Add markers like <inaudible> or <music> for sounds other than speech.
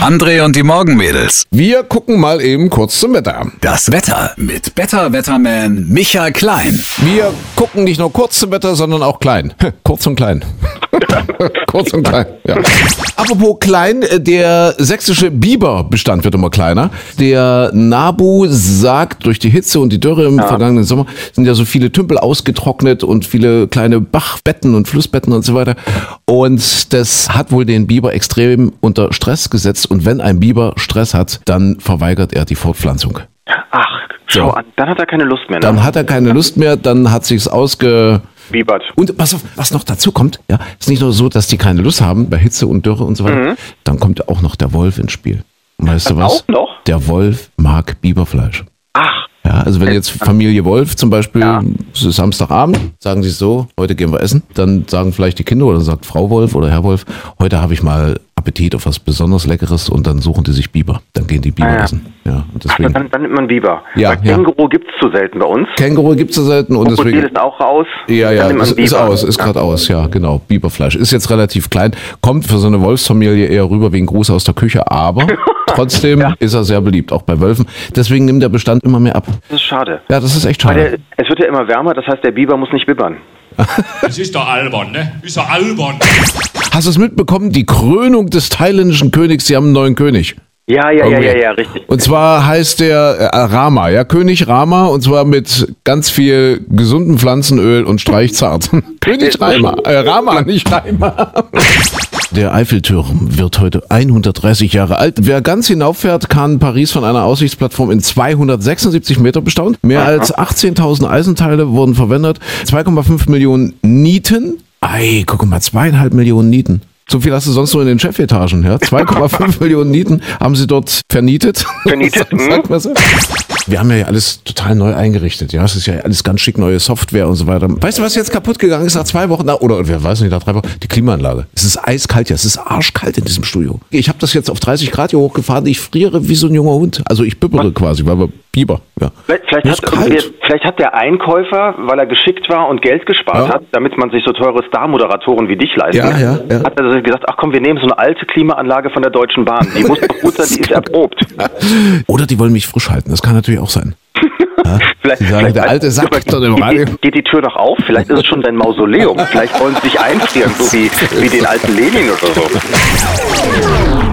André und die Morgenmädels. Wir gucken mal eben kurz zum Wetter. Das Wetter mit Better Wetterman Michael Klein. Wir gucken nicht nur kurz zum Wetter, sondern auch klein. <laughs> kurz und klein. <laughs> <laughs> kurz und klein, ja. Apropos klein, äh, der sächsische Biberbestand wird immer kleiner. Der NABU sagt, durch die Hitze und die Dürre im vergangenen Sommer sind ja so viele Tümpel ausgetrocknet und viele kleine Bachbetten und Flussbetten und so weiter. Und das hat wohl den Biber extrem unter Stress gesetzt. Und wenn ein Biber Stress hat, dann verweigert er die Fortpflanzung. Ach, schau So. an. Dann hat er keine Lust mehr. Ne? Dann hat er keine Lust mehr, dann hat sich's ausge... Biebert. Und pass auf, was noch dazu kommt, ja, ist nicht nur so, dass die keine Lust haben bei Hitze und Dürre und so weiter, dann kommt auch noch der Wolf ins Spiel. Und weißt du was? Auch noch? Der Wolf mag Biberfleisch. Ach, Ja, also wenn jetzt Familie Wolf zum Beispiel, Ja. es ist Samstagabend, sagen sie so, heute gehen wir essen, dann sagen vielleicht die Kinder oder sagt Frau Wolf oder Herr Wolf, heute habe ich mal Appetit auf was besonders Leckeres und dann suchen die sich Biber. Dann gehen die Biber Ah, ja. essen. Ja, und ach deswegen. dann, dann nimmt man Biber. Ja, Weil ja. Känguru gibt's zu selten bei uns. Känguru gibt's so selten und Krokodil deswegen. ist auch raus. Ja, ja, dann nimmt man ist, ist aus, ist Ja. gerade aus, ja, genau. Biberfleisch. Ist jetzt relativ klein, kommt für so eine Wolfsfamilie eher rüber wie ein Gruß aus der Küche, aber <laughs> trotzdem ist er sehr beliebt, auch bei Wölfen. Deswegen nimmt der Bestand immer mehr ab. Das ist schade. Ja, das ist echt schade. der, es wird ja immer wärmer, das heißt, der Biber muss nicht bibbern. <laughs> <laughs> Das ist doch albern, ne? Ist doch albern. Hast du es mitbekommen? Die Krönung des thailändischen Königs, sie haben einen neuen König. Ja, ja, ja, Irgendwie. ja, ja, richtig. Und zwar heißt der äh, Rama, ja, König Rama, und zwar mit ganz viel gesundem Pflanzenöl und Streichzart. <laughs> König Rama, äh, Rama, nicht Reimer. Der Eiffelturm wird heute 130 Jahre alt. Wer ganz hinauffährt, kann Paris von einer Aussichtsplattform in 276 Meter bestaunen. Mehr als 18.000 Eisenteile wurden verwendet. 2,5 Millionen Nieten. Ei, guck mal, zweieinhalb Millionen Nieten. So viel hast du sonst nur in den Chefetagen, ja? 2,5 <laughs> Millionen Nieten haben sie dort vernietet. Vernietet, <laughs> man so. Wir haben ja alles total neu eingerichtet, ja. Es ist ja alles ganz schick, neue Software und so weiter. Weißt du, was jetzt kaputt gegangen ist nach zwei Wochen? Na, oder wer weiß nicht, nach drei Wochen? Die Klimaanlage. Es ist eiskalt ja, es ist arschkalt in diesem Studio. Ich habe das jetzt auf 30 Grad hier hochgefahren. Ich friere wie so ein junger Hund. Also ich bibbere quasi, weil wir Biber, ja. Vielleicht, vielleicht, hat, vielleicht hat der Einkäufer, weil er geschickt war und Geld gespart Ja. hat, damit man sich so teure Star-Moderatoren wie dich leisten Ja, kann, ja, ja. hat er gesagt, ach komm, wir nehmen so eine alte Klimaanlage von der Deutschen Bahn. Die muss doch gut sein, die ist <laughs> erprobt. Oder die wollen mich frisch halten. Das kann natürlich auch sein. <laughs> Vielleicht, Die sagen, der alte Sack geht, geht, geht die Tür noch auf? Vielleicht ist es schon dein Mausoleum. Vielleicht wollen sie dich einfrieren, so wie, wie den alten Lenin oder so.